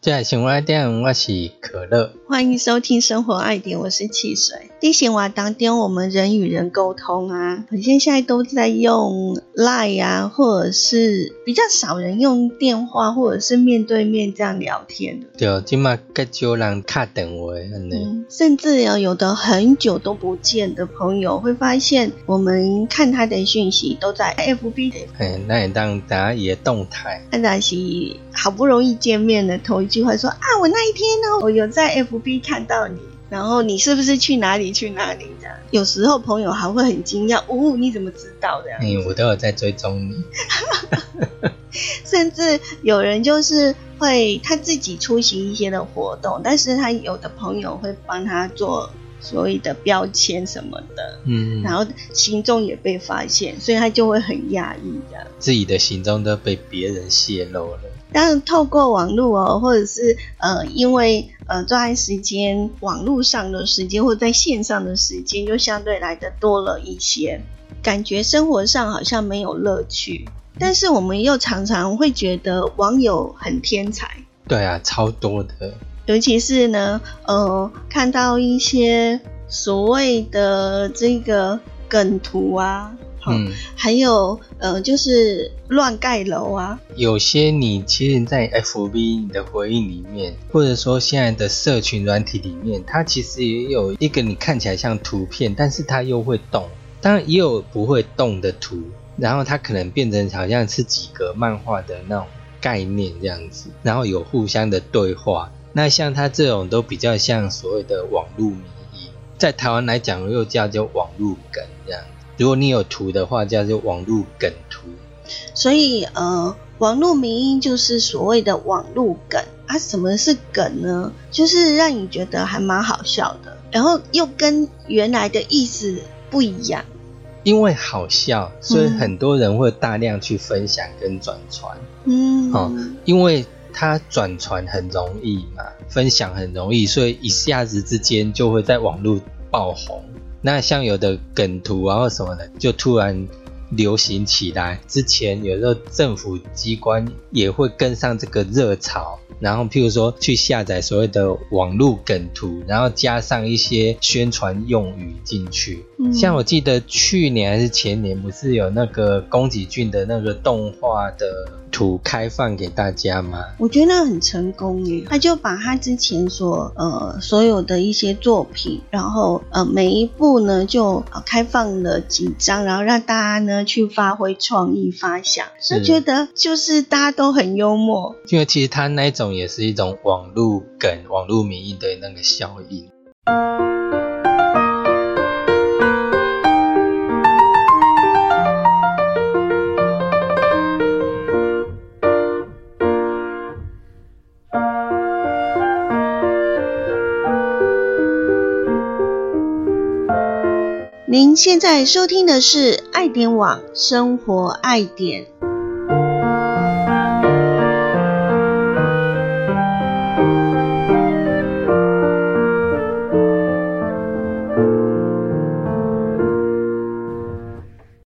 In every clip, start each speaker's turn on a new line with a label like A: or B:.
A: 在生活爱点，我是可乐。
B: 欢迎收听生活爱点，我是汽水。在生活当天，我们人与人沟通啊，好像现在都在用 Line 啊，或者是比较少人用电话，或者是面对面这样聊天的。
A: 对，今嘛更少人卡电话，
B: 嗯，甚至有有的很久都不见的朋友，会发现我们看他的讯息都在 FB。
A: 哎，那也当大家也动态。
B: 那是好不容易见面的头一句话说啊，我那一天呢，我有在 FB 看到你。然后你是不是去哪里去哪里这样？有时候朋友还会很惊讶，哦，你怎么知道这样？
A: 嗯，我都有在追踪你。
B: 甚至有人就是会他自己出席一些的活动，但是他有的朋友会帮他做所谓的标签什么的，嗯，然后行踪也被发现，所以他就会很压抑这样。
A: 自己的行踪都被别人泄露了。
B: 当然，透过网络哦，或者是呃，因为呃，这段时间网络上的时间或者在线上的时间就相对来的多了一些，感觉生活上好像没有乐趣。但是我们又常常会觉得网友很天才，
A: 对啊，超多的。
B: 尤其是呢，呃，看到一些所谓的这个梗图啊。嗯，还有呃，就是乱盖楼啊。
A: 有些你其实，在 FB 你的回应里面，或者说现在的社群软体里面，它其实也有一个你看起来像图片，但是它又会动。当然也有不会动的图，然后它可能变成好像是几个漫画的那种概念这样子，然后有互相的对话。那像它这种都比较像所谓的网络迷因，在台湾来讲又叫做网络梗这样。如果你有图的话，叫做网络梗图。
B: 所以，呃，网络名音就是所谓的网络梗啊。什么是梗呢？就是让你觉得还蛮好笑的，然后又跟原来的意思不一样。
A: 因为好笑，所以很多人会大量去分享跟转传。嗯，哦，因为它转传很容易嘛，分享很容易，所以一下子之间就会在网络爆红。那像有的梗图啊或什么的，就突然流行起来。之前有时候政府机关也会跟上这个热潮，然后譬如说去下载所谓的网络梗图，然后加上一些宣传用语进去。像我记得去年还是前年，不是有那个宫崎骏的那个动画的。图开放给大家吗？
B: 我觉得那很成功耶，他就把他之前所呃所有的一些作品，然后呃每一部呢就开放了几张，然后让大家呢去发挥创意发想，就觉得就是大家都很幽默，
A: 因为其实他那种也是一种网络梗、网络民意的那个效应。
B: 您现在收听的是爱点网生活爱点。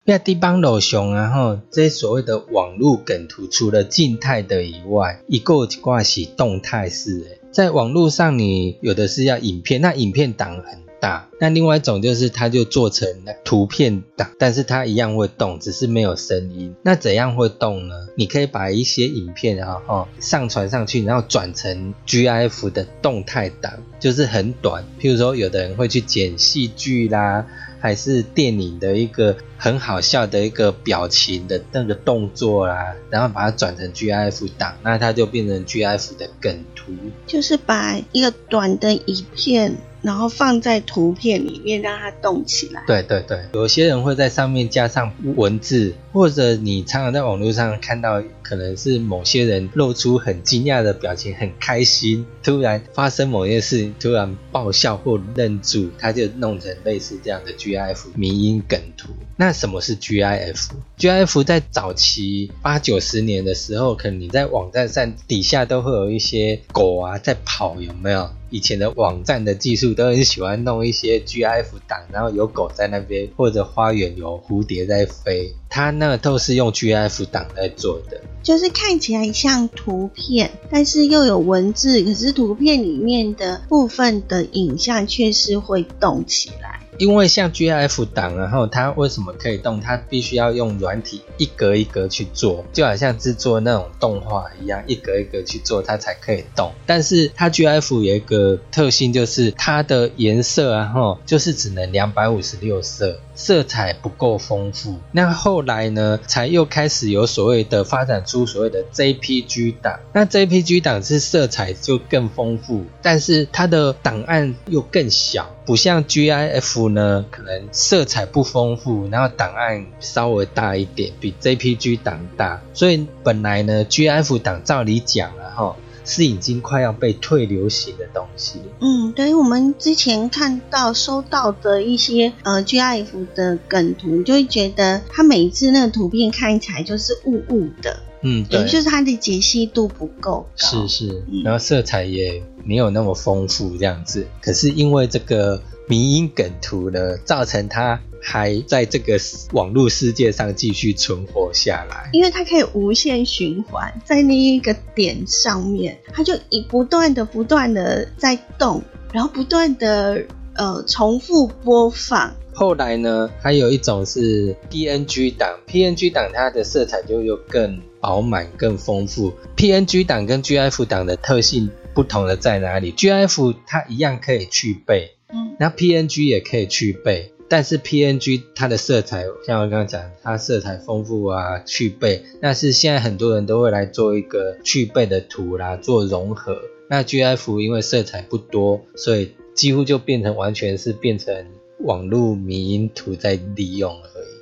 A: 亚地邦路上啊，吼，这所谓的网络梗图，除了静态的以外，一个挂是动态式的。在网络上，你有的是要影片，那影片档很。大那另外一种就是它就做成图片档，但是它一样会动，只是没有声音。那怎样会动呢？你可以把一些影片然后上传上去，然后转成 GIF 的动态档，就是很短。譬如说，有的人会去剪戏剧啦，还是电影的一个很好笑的一个表情的那个动作啦，然后把它转成 GIF 档，那它就变成 GIF 的梗图。
B: 就是把一个短的影片。然后放在图片里面让它动起来。
A: 对对对，有些人会在上面加上文字，或者你常常在网络上看到，可能是某些人露出很惊讶的表情，很开心，突然发生某件事，突然爆笑或愣住，他就弄成类似这样的 GIF 迷音梗图。那什么是 GIF？GIF 在早期八九十年的时候，可能你在网站上底下都会有一些狗啊在跑，有没有？以前的网站的技术都很喜欢弄一些 GIF 档，然后有狗在那边，或者花园有蝴蝶在飞，它那都是用 GIF 档在做的。
B: 就是看起来像图片，但是又有文字，可是图片里面的部分的影像却是会动起来。
A: 因为像 GIF 档，然后它为什么可以动？它必须要用软体一格一格去做，就好像制作那种动画一样，一格一格去做，它才可以动。但是它 GIF 有一个特性，就是它的颜色啊，哈，就是只能两百五十六色。色彩不够丰富，那后来呢，才又开始有所谓的发展出所谓的 JPG 档。那 JPG 档是色彩就更丰富，但是它的档案又更小，不像 GIF 呢，可能色彩不丰富，然后档案稍微大一点，比 JPG 档大。所以本来呢，GIF 档照理讲了哈。是已经快要被退流行的东西。
B: 嗯，对于我们之前看到收到的一些呃 GIF 的梗图，就会觉得它每一次那个图片看起来就是雾雾的。
A: 嗯，对，
B: 就是它的解析度不够
A: 高。是是，然后色彩也没有那么丰富这样子。可是因为这个迷因梗图呢，造成它。还在这个网络世界上继续存活下来，
B: 因为它可以无限循环，在那一个点上面，它就以不断的、不断的在动，然后不断的呃重复播放。
A: 后来呢，还有一种是 PNG 档，PNG 档它的色彩就又更饱满、更丰富。PNG 档跟 GIF 档的特性不同的在哪里？GIF 它一样可以去背，嗯，那 PNG 也可以去背。但是 PNG 它的色彩，像我刚刚讲，它色彩丰富啊，去背。但是现在很多人都会来做一个去背的图啦，做融合。那 GIF 因为色彩不多，所以几乎就变成完全是变成网络迷因图在利用而已。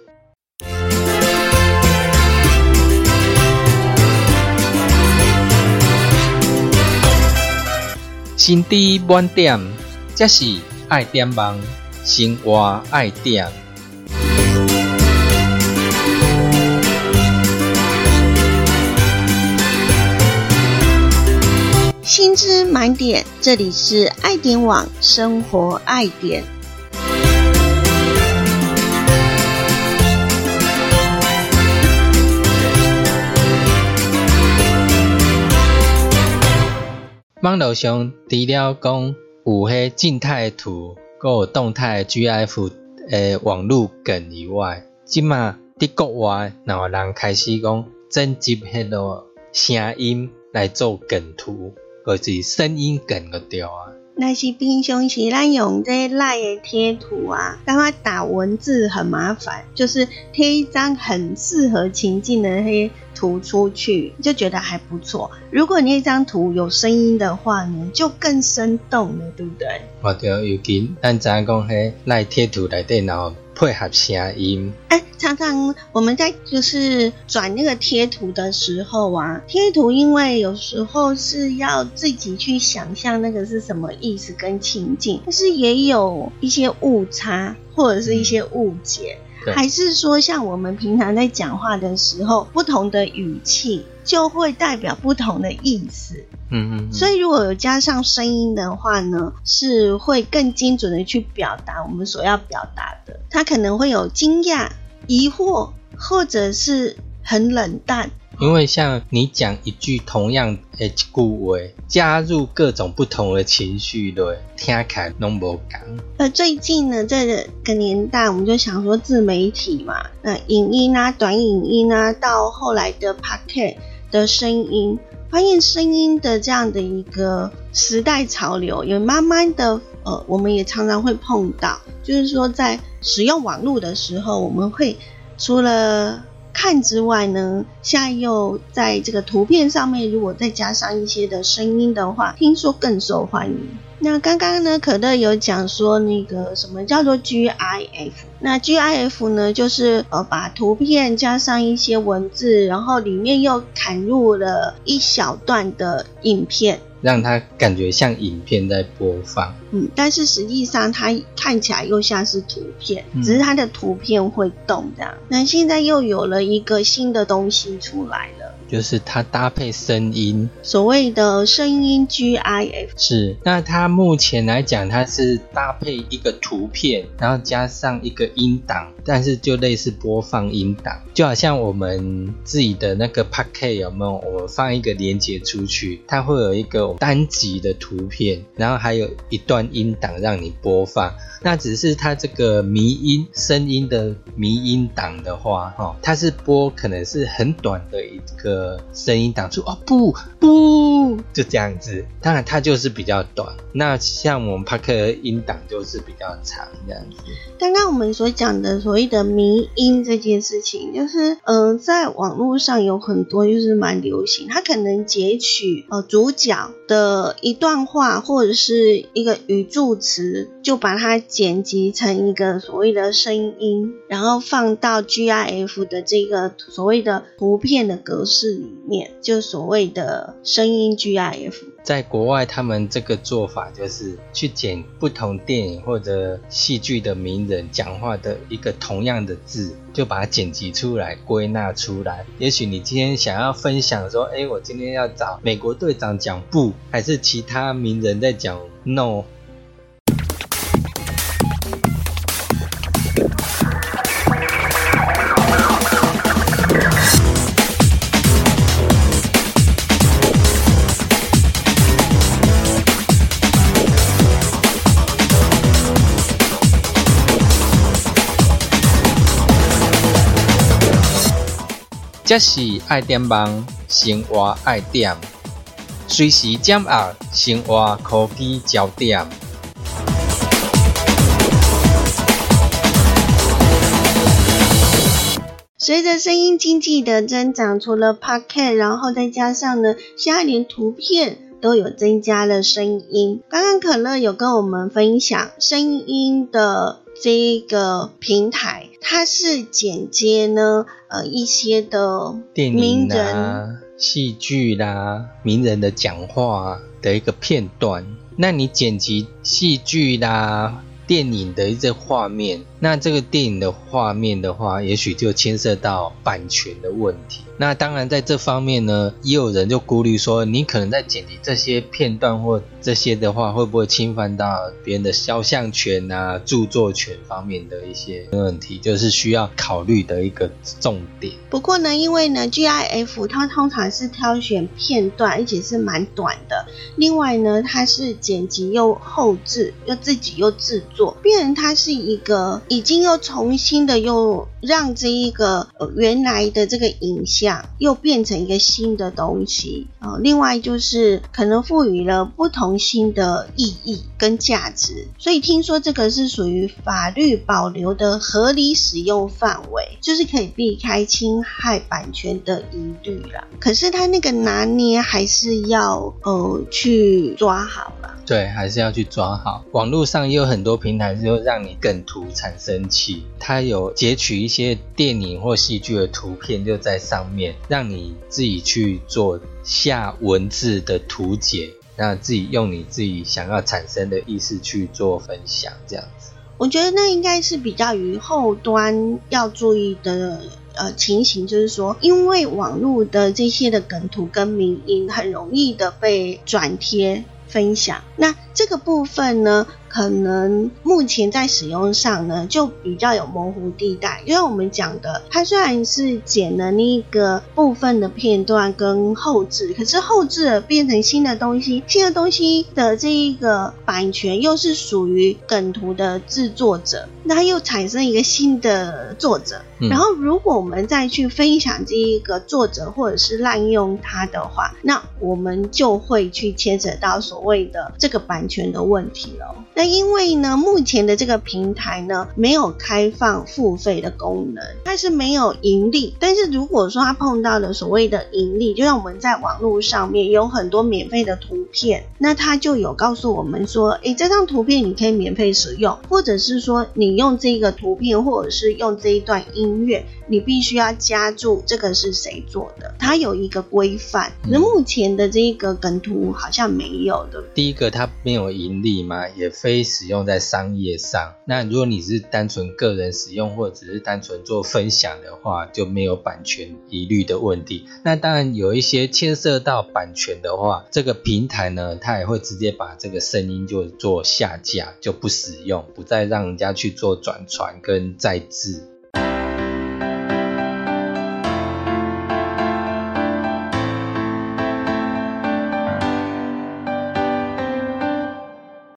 A: 心底满点，这是爱点网。生活爱点，
B: 薪资满点，这里是爱点网生活爱点。
A: 网络上除了讲有迄静态图。个动态 GIF 诶网络梗以外，即马伫国外，然后人开始讲征集迄个声音来做梗图，或是声音梗个调啊。
B: 那是平常时咱用这赖的贴图啊，感觉打文字很麻烦，就是贴一张很适合情境的些图出去，就觉得还不错。如果你那张图有声音的话呢，就更生动了，对不对？
A: 我对，尤其咱知影讲迄赖贴图来电脑。配合声音，
B: 哎，常常我们在就是转那个贴图的时候啊，贴图因为有时候是要自己去想象那个是什么意思跟情境，但是也有一些误差或者是一些误解，还是说像我们平常在讲话的时候，不同的语气。就会代表不同的意思，嗯嗯，所以如果有加上声音的话呢，是会更精准的去表达我们所要表达的。他可能会有惊讶、疑惑，或者是很冷淡。
A: 因为像你讲一句同样的句话，加入各种不同的情绪，对，听起来拢无讲。
B: 呃，最近呢，这个年代，我们就想说自媒体嘛，那影音啊、短影音啊，到后来的 p o c a s t 的声音，发现声音的这样的一个时代潮流，也慢慢的，呃，我们也常常会碰到，就是说在使用网络的时候，我们会除了看之外呢，现在又在这个图片上面，如果再加上一些的声音的话，听说更受欢迎。那刚刚呢，可乐有讲说那个什么叫做 GIF？那 GIF 呢，就是呃把图片加上一些文字，然后里面又砍入了一小段的影片。
A: 让它感觉像影片在播放，
B: 嗯，但是实际上它看起来又像是图片，只是它的图片会动这样。那现在又有了一个新的东西出来了。
A: 就是它搭配声音，
B: 所谓的声音 GIF
A: 是。那它目前来讲，它是搭配一个图片，然后加上一个音档，但是就类似播放音档，就好像我们自己的那个 Packet 有没有？我们放一个连接出去，它会有一个单集的图片，然后还有一段音档让你播放。那只是它这个迷音声音的迷音档的话，哈，它是播可能是很短的一个声音档出哦不不就这样子，当然它就是比较短。那像我们帕克音档就是比较长这样子。
B: 刚刚我们所讲的所谓的迷音这件事情，就是嗯，在网络上有很多就是蛮流行，它可能截取呃主角的一段话或者是一个语助词，就把它。剪辑成一个所谓的声音，然后放到 GIF 的这个所谓的图片的格式里面，就所谓的声音 GIF。
A: 在国外，他们这个做法就是去剪不同电影或者戏剧的名人讲话的一个同样的字，就把它剪辑出来、归纳出来。也许你今天想要分享说，哎，我今天要找美国队长讲不，还是其他名人在讲 no。这是爱点网，生活爱点，随时掌握生活科技焦点。
B: 随着声音经济的增长，除了 Podcast，然后再加上呢，现在连图片都有增加了声音。刚刚可乐有跟我们分享声音的。这一个平台，它是剪接呢，呃，一些的
A: 电影啦、戏剧啦、名人的讲话的一个片段。那你剪辑戏剧啦、电影的一些画面。那这个电影的画面的话，也许就牵涉到版权的问题。那当然，在这方面呢，也有人就顾虑说，你可能在剪辑这些片段或这些的话，会不会侵犯到别人的肖像权啊、著作权方面的一些问题，就是需要考虑的一个重点。
B: 不过呢，因为呢，GIF 它通常是挑选片段，而且是蛮短的。另外呢，它是剪辑又后置，又自己又制作，变成它是一个。已经又重新的又让这一个原来的这个影像又变成一个新的东西啊。另外就是可能赋予了不同新的意义跟价值，所以听说这个是属于法律保留的合理使用范围，就是可以避开侵害版权的疑虑了。可是他那个拿捏还是要呃去抓好了。
A: 对，还是要去抓好。网络上也有很多平台，就让你梗图产生器，它有截取一些电影或戏剧的图片，就在上面，让你自己去做下文字的图解，那自己用你自己想要产生的意思去做分享，这样子。
B: 我觉得那应该是比较于后端要注意的呃情形，就是说，因为网络的这些的梗图跟名音很容易的被转贴。分享那这个部分呢？可能目前在使用上呢，就比较有模糊地带。就像我们讲的，它虽然是剪了那个部分的片段跟后置，可是后置变成新的东西，新的东西的这一个版权又是属于梗图的制作者，那又产生一个新的作者。然后如果我们再去分享这一个作者或者是滥用它的话，那我们就会去牵扯到所谓的这个版权的问题了。那因为呢，目前的这个平台呢，没有开放付费的功能，它是没有盈利。但是如果说它碰到了所谓的盈利，就像我们在网络上面有很多免费的图片，那它就有告诉我们说，诶，这张图片你可以免费使用，或者是说你用这个图片，或者是用这一段音乐。你必须要加注这个是谁做的，它有一个规范。那目前的这个梗图好像没有的。
A: 第一个，它没有盈利嘛，也非使用在商业上。那如果你是单纯个人使用，或者只是单纯做分享的话，就没有版权疑虑的问题。那当然有一些牵涉到版权的话，这个平台呢，它也会直接把这个声音就做下架，就不使用，不再让人家去做转传跟再制。